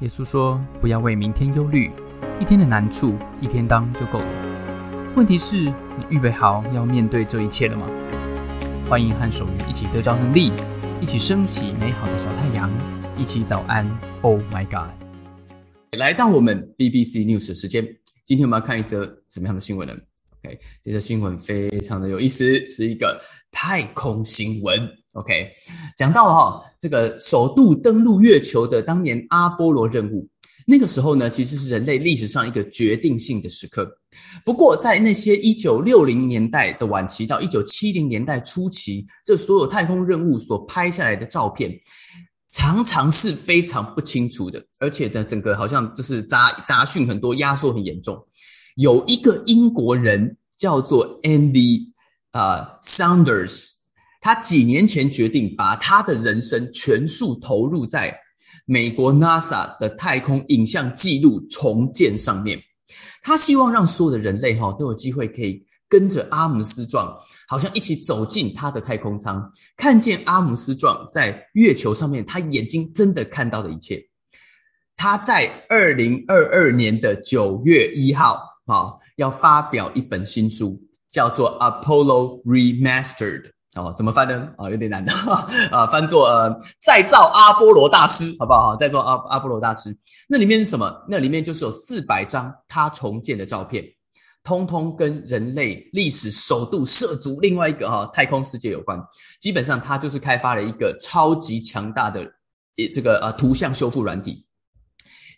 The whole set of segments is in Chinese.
耶稣说：“不要为明天忧虑，一天的难处一天当就够了。问题是，你预备好要面对这一切了吗？”欢迎和守愚一起得着能力，一起升起美好的小太阳，一起早安。Oh my God！来到我们 BBC News 的时间，今天我们要看一则什么样的新闻呢？OK，这则新闻非常的有意思，是一个太空新闻。OK，讲到哈，这个首度登陆月球的当年阿波罗任务，那个时候呢，其实是人类历史上一个决定性的时刻。不过，在那些一九六零年代的晚期到一九七零年代初期，这所有太空任务所拍下来的照片，常常是非常不清楚的，而且呢，整个好像就是杂杂讯很多，压缩很严重。有一个英国人叫做 Andy 啊 Saunders。他几年前决定把他的人生全数投入在美国 NASA 的太空影像记录重建上面。他希望让所有的人类哈都有机会可以跟着阿姆斯壮，好像一起走进他的太空舱，看见阿姆斯壮在月球上面他眼睛真的看到的一切。他在二零二二年的九月一号啊，要发表一本新书，叫做 Apollo Remastered。哦，怎么翻呢？啊，有点难的 啊，翻作呃，再造阿波罗大师，好不好？再造阿阿波罗大师，那里面是什么？那里面就是有四百张他重建的照片，通通跟人类历史首度涉足另外一个哈太空世界有关。基本上，他就是开发了一个超级强大的这个呃图像修复软体。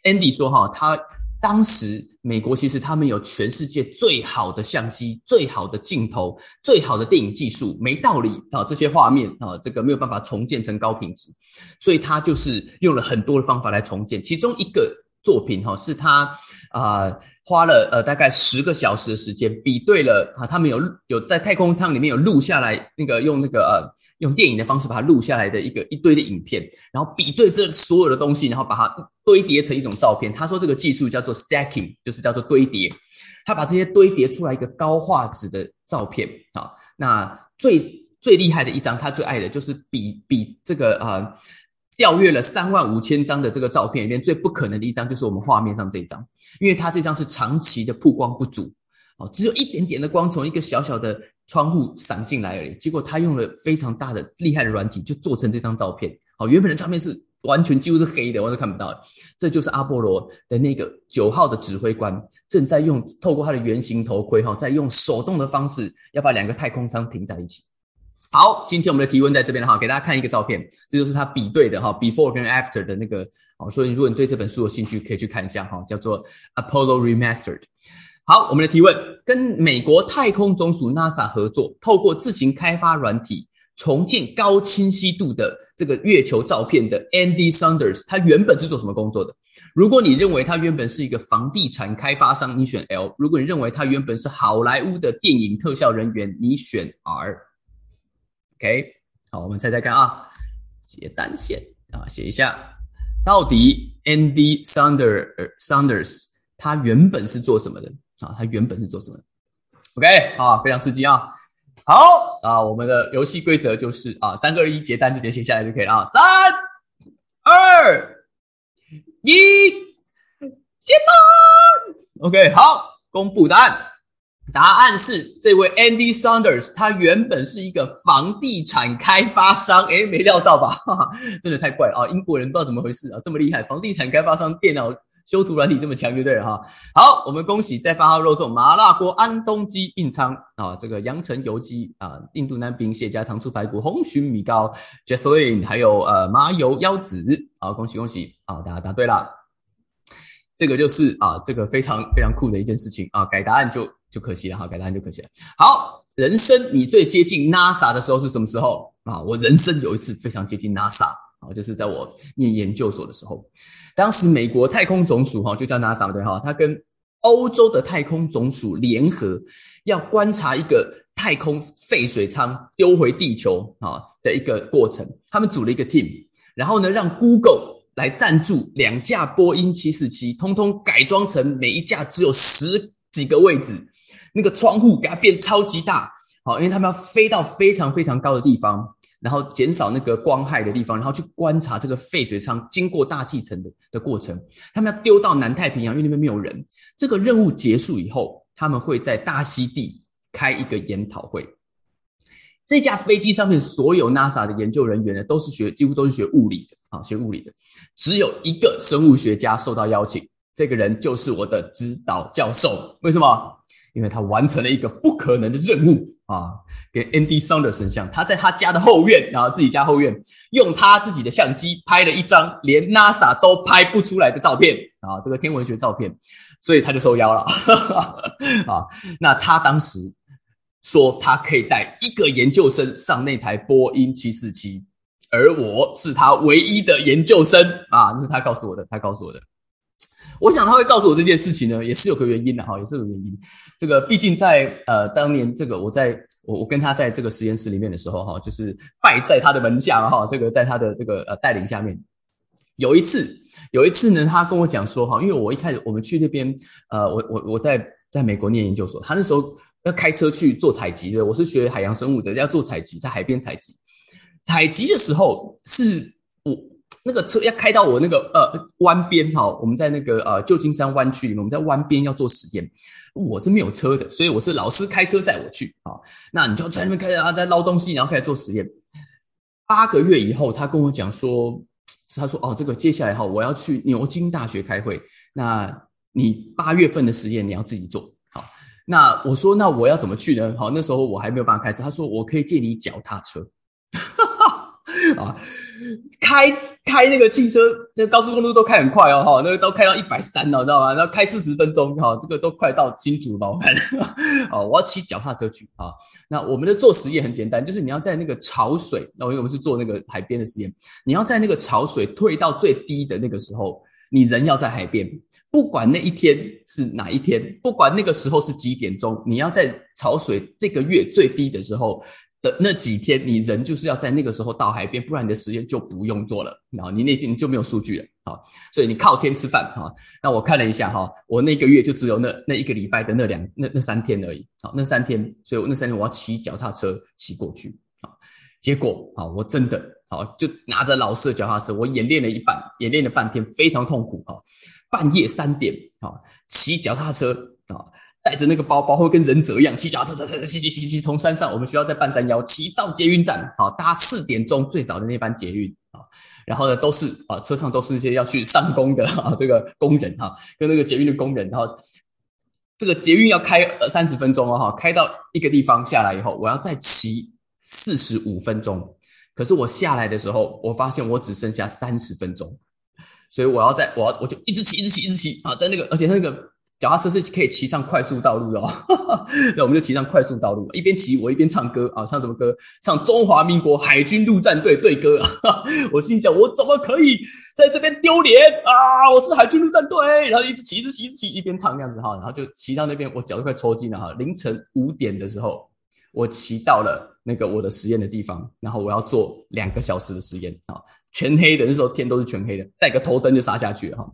Andy 说哈，他当时。美国其实他们有全世界最好的相机、最好的镜头、最好的电影技术，没道理啊！这些画面啊，这个没有办法重建成高品质，所以他就是用了很多的方法来重建。其中一个作品哈，是他啊。花了呃大概十个小时的时间，比对了啊，他们有有在太空舱里面有录下来那个用那个呃用电影的方式把它录下来的一个一堆的影片，然后比对这所有的东西，然后把它堆叠成一种照片。他说这个技术叫做 stacking，就是叫做堆叠。他把这些堆叠出来一个高画质的照片啊。那最最厉害的一张，他最爱的就是比比这个啊。调阅了三万五千张的这个照片里面，最不可能的一张就是我们画面上这一张，因为它这张是长期的曝光不足，哦，只有一点点的光从一个小小的窗户闪进来而已。结果他用了非常大的厉害的软体，就做成这张照片。哦，原本的照片是完全几乎是黑的，完全看不到。这就是阿波罗的那个九号的指挥官正在用透过他的圆形头盔，哈，在用手动的方式要把两个太空舱停在一起。好，今天我们的提问在这边哈，给大家看一个照片，这就是他比对的哈，before 跟 after 的那个哦，所以如果你对这本书有兴趣，可以去看一下哈，叫做 Apollo Remastered。好，我们的提问跟美国太空总署 NASA 合作，透过自行开发软体重建高清晰度的这个月球照片的 Andy Saunders，他原本是做什么工作的？如果你认为他原本是一个房地产开发商，你选 L；如果你认为他原本是好莱坞的电影特效人员，你选 R。OK，好，我们猜猜看啊，接单线啊，写一下，到底 Andy Saunders Saunders 他原本是做什么的啊？他原本是做什么？OK，啊，非常刺激啊！好啊，我们的游戏规则就是啊，三二一，结单直接写下来就可以了啊，三二一，结单。OK，好，公布答案。答案是这位 Andy Saunders，他原本是一个房地产开发商，诶，没料到吧？哈 哈真的太怪了啊！英国人不知道怎么回事啊，这么厉害，房地产开发商电脑修图软体这么强，就对了哈。好，我们恭喜再发号肉粽麻辣锅安东鸡印仓啊，这个阳澄油鸡啊，印度南冰蟹加糖醋排骨红鲟米糕 j e s l i n 还有呃麻油腰子，好，恭喜恭喜好，大家答对了。这个就是啊，这个非常非常酷的一件事情啊，改答案就。就可惜了哈，改答案就可惜了。好，人生你最接近 NASA 的时候是什么时候啊？我人生有一次非常接近 NASA 啊，就是在我念研究所的时候。当时美国太空总署哈就叫 NASA 对哈，它跟欧洲的太空总署联合，要观察一个太空废水舱丢回地球啊的一个过程。他们组了一个 team，然后呢让 Google 来赞助两架波音七四七，通通改装成每一架只有十几个位置。那个窗户给它变超级大，好，因为他们要飞到非常非常高的地方，然后减少那个光害的地方，然后去观察这个废水舱经过大气层的的过程。他们要丢到南太平洋，因为那边没有人。这个任务结束以后，他们会在大溪地开一个研讨会。这架飞机上面所有 NASA 的研究人员呢，都是学几乎都是学物理的啊，学物理的。只有一个生物学家受到邀请，这个人就是我的指导教授。为什么？因为他完成了一个不可能的任务啊，给 Andy Saunders 像，他在他家的后院，然后自己家后院，用他自己的相机拍了一张连 NASA 都拍不出来的照片啊，这个天文学照片，所以他就受邀了 啊。那他当时说他可以带一个研究生上那台波音七四七，而我是他唯一的研究生啊，那是他告诉我的，他告诉我的。我想他会告诉我这件事情呢，也是有个原因的哈，也是有原因。这个毕竟在呃当年这个我在我我跟他在这个实验室里面的时候哈，就是拜在他的门下哈，这个在他的这个呃带领下面，有一次有一次呢，他跟我讲说哈，因为我一开始我们去那边呃，我我我在在美国念研究所，他那时候要开车去做采集的，我是学海洋生物的，要做采集，在海边采集，采集的时候是。那个车要开到我那个呃湾边哈，我们在那个呃旧金山湾区里面，我们在湾边要做实验，我是没有车的，所以我是老师开车载我去啊。那你就在那边开着啊，在捞东西，然后开始做实验。八个月以后，他跟我讲说，他说哦，这个接下来哈，我要去牛津大学开会，那你八月份的实验你要自己做好。那我说那我要怎么去呢？好，那时候我还没有办法开车，他说我可以借你脚踏车。啊，开开那个汽车，那高速公路都开很快哦，哈，那个都开到一百三了，知道吗？然后开四十分钟，哈，这个都快到新竹了。我看，哦，我要骑脚踏车去啊。那我们的做实验很简单，就是你要在那个潮水，哦，因为我们是做那个海边的实验，你要在那个潮水退到最低的那个时候，你人要在海边，不管那一天是哪一天，不管那个时候是几点钟，你要在潮水这个月最低的时候。的那几天，你人就是要在那个时候到海边，不然你的实验就不用做了啊！你那天就没有数据了啊！所以你靠天吃饭哈。那我看了一下哈，我那个月就只有那那一个礼拜的那两那那三天而已。好，那三天，所以我那三天我要骑脚踏车骑过去啊。结果啊，我真的好就拿着老师的脚踏车，我演练了一半，演练了半天，非常痛苦哈。半夜三点啊，骑脚踏车。带着那个包包，会跟忍者一样骑脚踏车，骑骑骑骑从山上，我们学校在半山腰，骑到捷运站，好搭四点钟最早的那班捷运啊。然后呢，都是啊，车上都是一些要去上工的啊，这个工人哈，跟那个捷运的工人。然后这个捷运要开三十分钟哦，哈，开到一个地方下来以后，我要再骑四十五分钟。可是我下来的时候，我发现我只剩下三十分钟，所以我要在，我要我就一直骑，一直骑，一直骑啊，在那个，而且那个。脚踏车是可以骑上快速道路的哦，那我们就骑上快速道路，一边骑我一边唱歌啊，唱什么歌？唱中华民国海军陆战队队歌。我心想，我怎么可以在这边丢脸啊？我是海军陆战队，然后一直骑，一直骑，一直骑，一边唱这样子哈，然后就骑到那边，我脚都快抽筋了哈。凌晨五点的时候，我骑到了那个我的实验的地方，然后我要做两个小时的实验啊，全黑的，那时候天都是全黑的，带个头灯就杀下去了哈。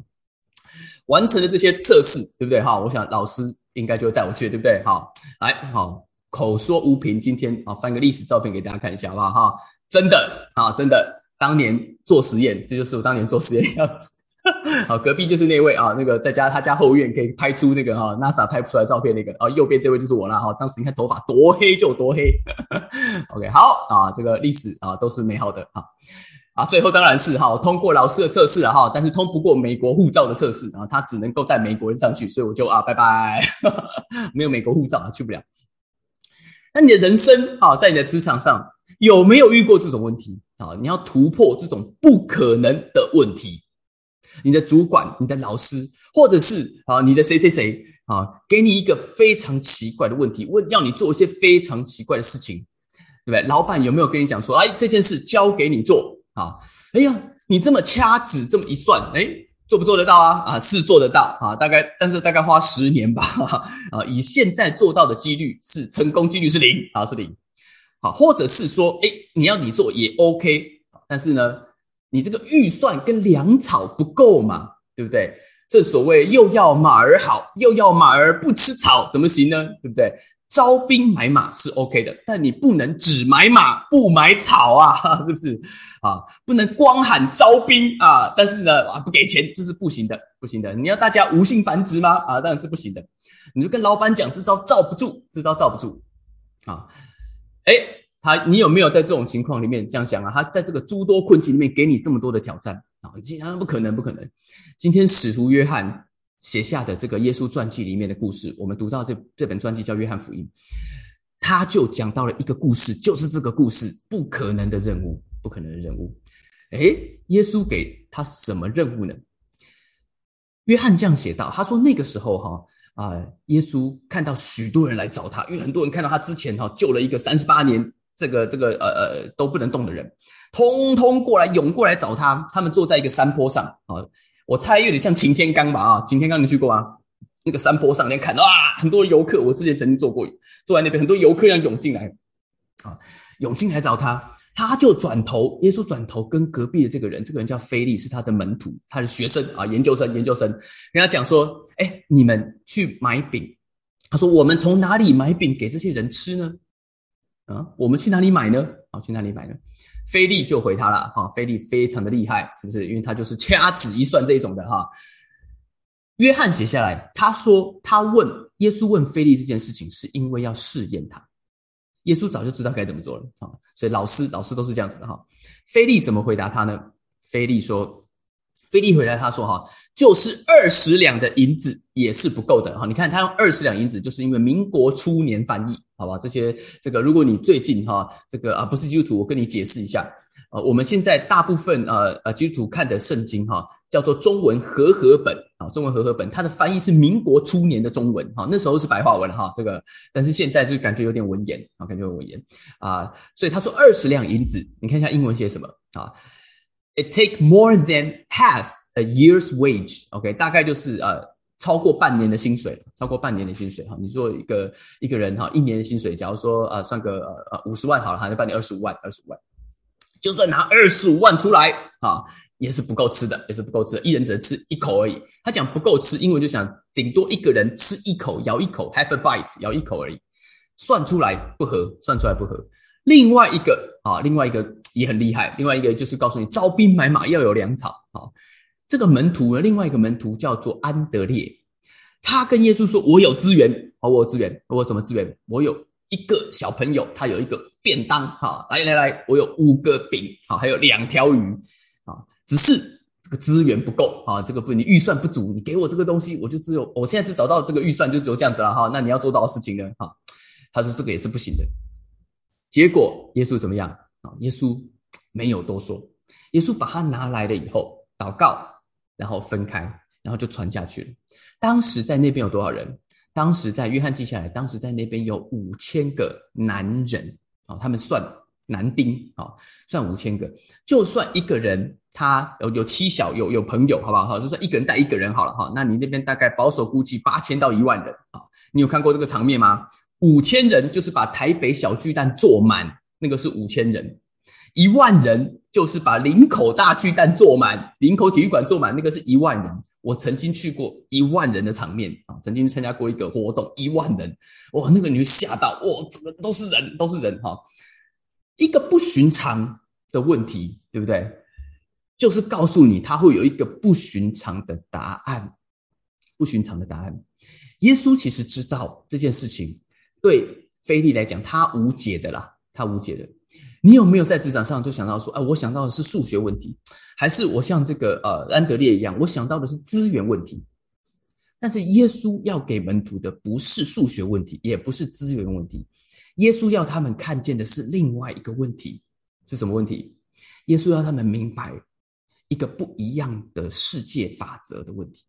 完成了这些测试，对不对？哈，我想老师应该就会带我去，对不对？哈，来，好，口说无凭，今天啊，翻个历史照片给大家看一下，好不好？哈，真的啊，真的，当年做实验，这就是我当年做实验的样子。好，隔壁就是那位啊，那个在家他家后院可以拍出那个哈 NASA 拍不出来照片那个啊，右边这位就是我了哈。当时你看头发多黑就多黑。OK，好啊，这个历史啊都是美好的啊。啊，最后当然是哈，通过老师的测试了哈，但是通不过美国护照的测试啊，他只能够带美国人上去，所以我就啊，拜拜，没有美国护照啊，去不了。那你的人生啊，在你的职场上有没有遇过这种问题啊？你要突破这种不可能的问题，你的主管、你的老师，或者是啊，你的谁谁谁啊，给你一个非常奇怪的问题，问要你做一些非常奇怪的事情，对不对？老板有没有跟你讲说，哎，这件事交给你做？啊，哎呀，你这么掐指这么一算，哎，做不做得到啊？啊，是做得到啊，大概，但是大概花十年吧。啊，以现在做到的几率是成功几率是零啊，是零。好，或者是说，哎，你要你做也 OK，但是呢，你这个预算跟粮草不够嘛，对不对？正所谓又要马儿好，又要马儿不吃草，怎么行呢？对不对？招兵买马是 OK 的，但你不能只买马不买草啊，是不是啊？不能光喊招兵啊，但是呢啊不给钱，这是不行的，不行的。你要大家无性繁殖吗？啊，当然是不行的。你就跟老板讲，这招罩不住，这招罩不住啊。哎，他你有没有在这种情况里面这样想啊？他在这个诸多困境里面给你这么多的挑战啊？竟然不可能，不可能。今天使徒约翰。写下的这个耶稣传记里面的故事，我们读到这这本传记叫《约翰福音》，他就讲到了一个故事，就是这个故事不可能的任务，不可能的任务。诶，耶稣给他什么任务呢？约翰这样写道：“他说那个时候哈啊，耶稣看到许多人来找他，因为很多人看到他之前哈救了一个三十八年这个这个呃呃都不能动的人，通通过来涌过来找他。他们坐在一个山坡上啊。”我猜有点像擎天岗吧啊，擎天岗你去过吗？那个山坡上面看啊，很多游客，我之前曾经坐过，坐在那边，很多游客要涌进来，啊，涌进来找他，他就转头，耶稣转头跟隔壁的这个人，这个人叫菲利，是他的门徒，他的学生啊，研究生，研究生，跟他讲说，哎，你们去买饼，他说我们从哪里买饼给这些人吃呢？啊，我们去哪里买呢？啊，去哪里买呢？菲利就回他了，哈，菲利非常的厉害，是不是？因为他就是掐指一算这种的，哈。约翰写下来，他说他问耶稣问菲利这件事情，是因为要试验他。耶稣早就知道该怎么做了，啊，所以老师老师都是这样子的，哈。菲利怎么回答他呢？菲利说。菲利回来，他说：“哈，就是二十两的银子也是不够的哈。你看他用二十两银子，就是因为民国初年翻译，好吧？这些这个，如果你最近哈，这个啊不是基督徒，我跟你解释一下。呃，我们现在大部分呃呃基督徒看的圣经哈，叫做中文和合本啊，中文和合本，它的翻译是民国初年的中文哈，那时候是白话文哈。这个，但是现在就感觉有点文言啊，感觉有文言啊。所以他说二十两银子，你看一下英文写什么啊？” It take more than half a year's wage. OK，大概就是呃超过半年的薪水，超过半年的薪水哈。你说一个一个人哈，一年的薪水，假如说呃算个呃呃五十万好了，他就半年二十五万，二十五万，就算拿二十五万出来啊，也是不够吃的，也是不够吃的，一人只能吃一口而已。他讲不够吃，英文就想顶多一个人吃一口，咬一口，have a bite，咬一口而已，算出来不合，算出来不合。另外一个啊，另外一个。也很厉害。另外一个就是告诉你，招兵买马要有粮草啊。这个门徒呢，另外一个门徒叫做安德烈，他跟耶稣说：“我有资源，我有资源，我有什么资源？我有一个小朋友，他有一个便当，哈，来来来，我有五个饼，好，还有两条鱼，啊，只是这个资源不够啊，这个不，你预算不足，你给我这个东西，我就只有，我现在只找到这个预算，就只有这样子了哈。那你要做到的事情呢，哈，他说这个也是不行的。结果耶稣怎么样？耶稣没有多说，耶稣把它拿来了以后，祷告，然后分开，然后就传下去了。当时在那边有多少人？当时在约翰记下来，当时在那边有五千个男人啊，他们算男丁啊，算五千个。就算一个人他有有妻小有有朋友，好不好？哈，就算一个人带一个人好了哈。那你那边大概保守估计八千到一万人啊。你有看过这个场面吗？五千人就是把台北小巨蛋坐满。那个是五千人，一万人就是把林口大巨蛋坐满，林口体育馆坐满，那个是一万人。我曾经去过一万人的场面啊，曾经参加过一个活动，一万人，哇，那个你就吓到，哇，这个都是人，都是人哈。一个不寻常的问题，对不对？就是告诉你，他会有一个不寻常的答案，不寻常的答案。耶稣其实知道这件事情，对菲利来讲，他无解的啦。他无解的，你有没有在职场上就想到说，哎，我想到的是数学问题，还是我像这个呃安德烈一样，我想到的是资源问题？但是耶稣要给门徒的不是数学问题，也不是资源问题，耶稣要他们看见的是另外一个问题，是什么问题？耶稣要他们明白一个不一样的世界法则的问题。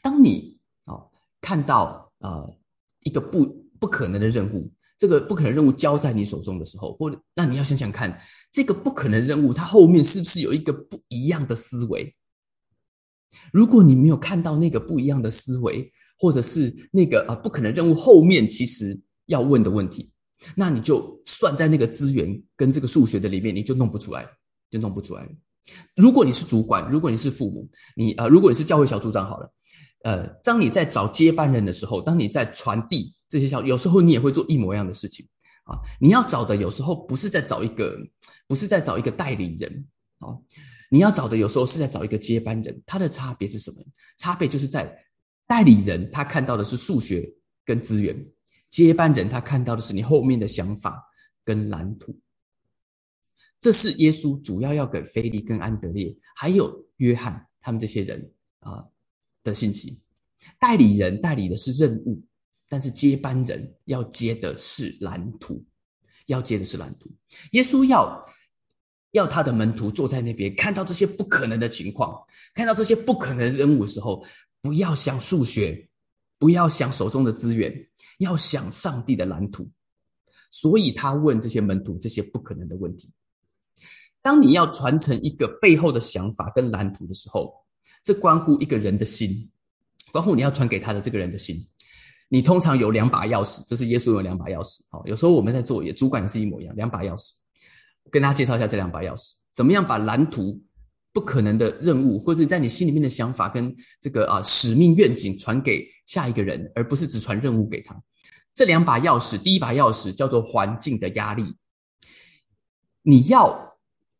当你哦看到呃一个不不可能的任务。这个不可能任务交在你手中的时候，或者那你要想想看，这个不可能任务它后面是不是有一个不一样的思维？如果你没有看到那个不一样的思维，或者是那个啊不可能任务后面其实要问的问题，那你就算在那个资源跟这个数学的里面，你就弄不出来，就弄不出来。如果你是主管，如果你是父母，你啊，如果你是教会小组长好了，呃，当你在找接班人的时候，当你在传递。这些效，有时候你也会做一模一样的事情啊。你要找的有时候不是在找一个，不是在找一个代理人啊，你要找的有时候是在找一个接班人。他的差别是什么？差别就是在代理人他看到的是数学跟资源，接班人他看到的是你后面的想法跟蓝图。这是耶稣主要要给菲利跟安德烈还有约翰他们这些人啊的信息。代理人代理的是任务，但是接班人要接的是蓝图，要接的是蓝图。耶稣要要他的门徒坐在那边，看到这些不可能的情况，看到这些不可能的任务的时候，不要想数学，不要想手中的资源，要想上帝的蓝图。所以他问这些门徒这些不可能的问题。当你要传承一个背后的想法跟蓝图的时候，这关乎一个人的心，关乎你要传给他的这个人的心。你通常有两把钥匙，这是耶稣有两把钥匙。好，有时候我们在做也主管是一模一样，两把钥匙。跟大家介绍一下这两把钥匙，怎么样把蓝图、不可能的任务，或者在你心里面的想法跟这个啊使命愿景传给下一个人，而不是只传任务给他。这两把钥匙，第一把钥匙叫做环境的压力，你要。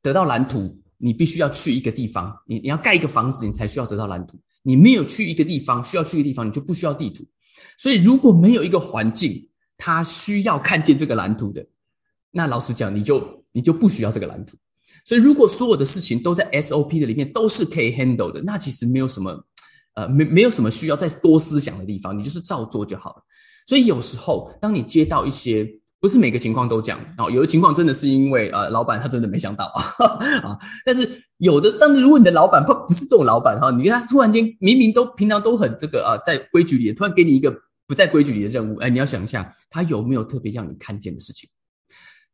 得到蓝图，你必须要去一个地方。你你要盖一个房子，你才需要得到蓝图。你没有去一个地方，需要去一个地方，你就不需要地图。所以，如果没有一个环境，他需要看见这个蓝图的，那老实讲，你就你就不需要这个蓝图。所以，如果所有的事情都在 SOP 的里面，都是可以 handle 的，那其实没有什么，呃，没没有什么需要再多思想的地方，你就是照做就好了。所以，有时候当你接到一些。不是每个情况都这样哦，有的情况真的是因为呃，老板他真的没想到 啊。但是有的，但是如果你的老板不不是这种老板哈，你跟他突然间明明都平常都很这个啊，在规矩里，突然给你一个不在规矩里的任务，哎，你要想一下，他有没有特别让你看见的事情？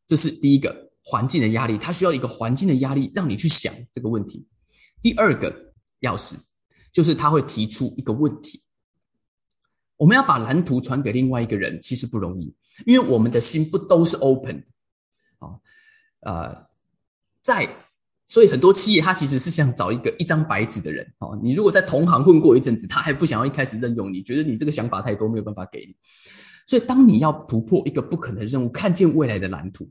这是第一个环境的压力，他需要一个环境的压力让你去想这个问题。第二个钥匙就是他会提出一个问题，我们要把蓝图传给另外一个人，其实不容易。因为我们的心不都是 open 的啊，呃，在所以很多企业它其实是想找一个一张白纸的人哦。你如果在同行混过一阵子，他还不想要一开始任用你，觉得你这个想法太多，没有办法给你。所以当你要突破一个不可能任务，看见未来的蓝图，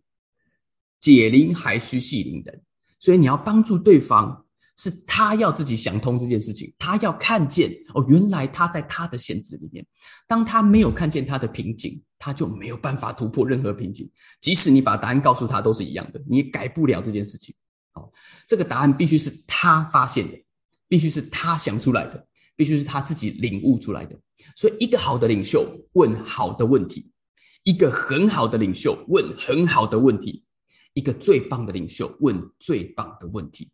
解铃还需系铃人，所以你要帮助对方。是他要自己想通这件事情，他要看见哦，原来他在他的限制里面。当他没有看见他的瓶颈，他就没有办法突破任何瓶颈。即使你把答案告诉他，都是一样的，你改不了这件事情。好，这个答案必须是他发现的，必须是他想出来的，必须是他自己领悟出来的。所以，一个好的领袖问好的问题，一个很好的领袖问很好的问题，一个最棒的领袖问最棒的问题。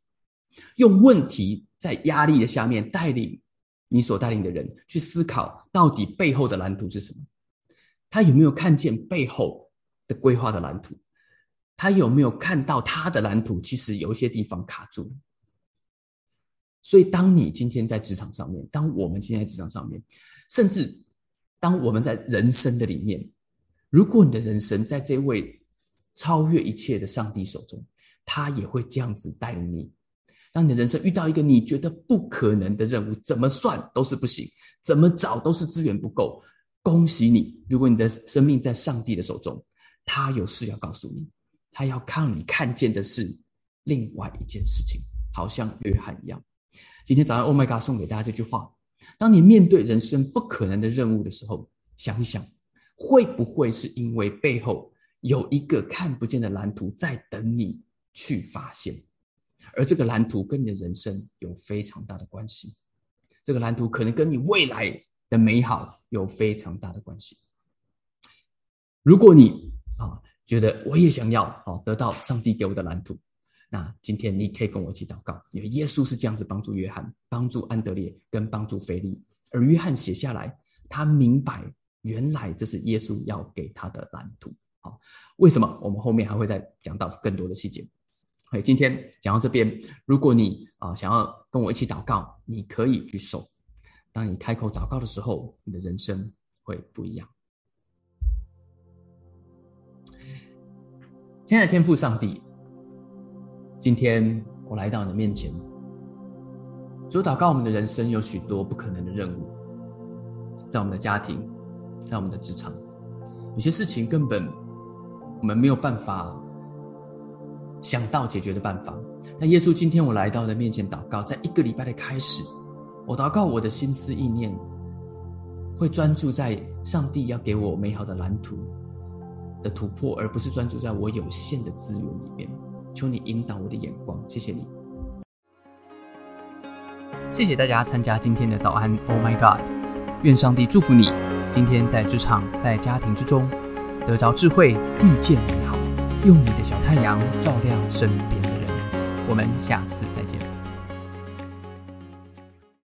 用问题在压力的下面带领你所带领的人去思考，到底背后的蓝图是什么？他有没有看见背后的规划的蓝图？他有没有看到他的蓝图其实有一些地方卡住了？所以，当你今天在职场上面，当我们今天在职场上面，甚至当我们在人生的里面，如果你的人生在这位超越一切的上帝手中，他也会这样子带领你。当你的人生遇到一个你觉得不可能的任务，怎么算都是不行，怎么找都是资源不够。恭喜你，如果你的生命在上帝的手中，他有事要告诉你，他要看你看见的是另外一件事情，好像约翰一样。今天早上，Oh my God，送给大家这句话：当你面对人生不可能的任务的时候，想一想，会不会是因为背后有一个看不见的蓝图在等你去发现？而这个蓝图跟你的人生有非常大的关系，这个蓝图可能跟你未来的美好有非常大的关系。如果你啊觉得我也想要啊得到上帝给我的蓝图，那今天你可以跟我一起祷告，因为耶稣是这样子帮助约翰、帮助安德烈跟帮助菲利，而约翰写下来，他明白原来这是耶稣要给他的蓝图。好，为什么？我们后面还会再讲到更多的细节。哎，今天讲到这边，如果你啊想要跟我一起祷告，你可以举手。当你开口祷告的时候，你的人生会不一样。亲爱的天父上帝，今天我来到你的面前，主祷告，我们的人生有许多不可能的任务，在我们的家庭，在我们的职场，有些事情根本我们没有办法想到解决的办法。那耶稣，今天我来到的面前祷告，在一个礼拜的开始，我祷告我的心思意念会专注在上帝要给我美好的蓝图的突破，而不是专注在我有限的资源里面。求你引导我的眼光，谢谢你。谢谢大家参加今天的早安，Oh my God！愿上帝祝福你，今天在职场、在家庭之中得着智慧，遇见美好，用你的小太阳照亮身边的人。我们下次再见。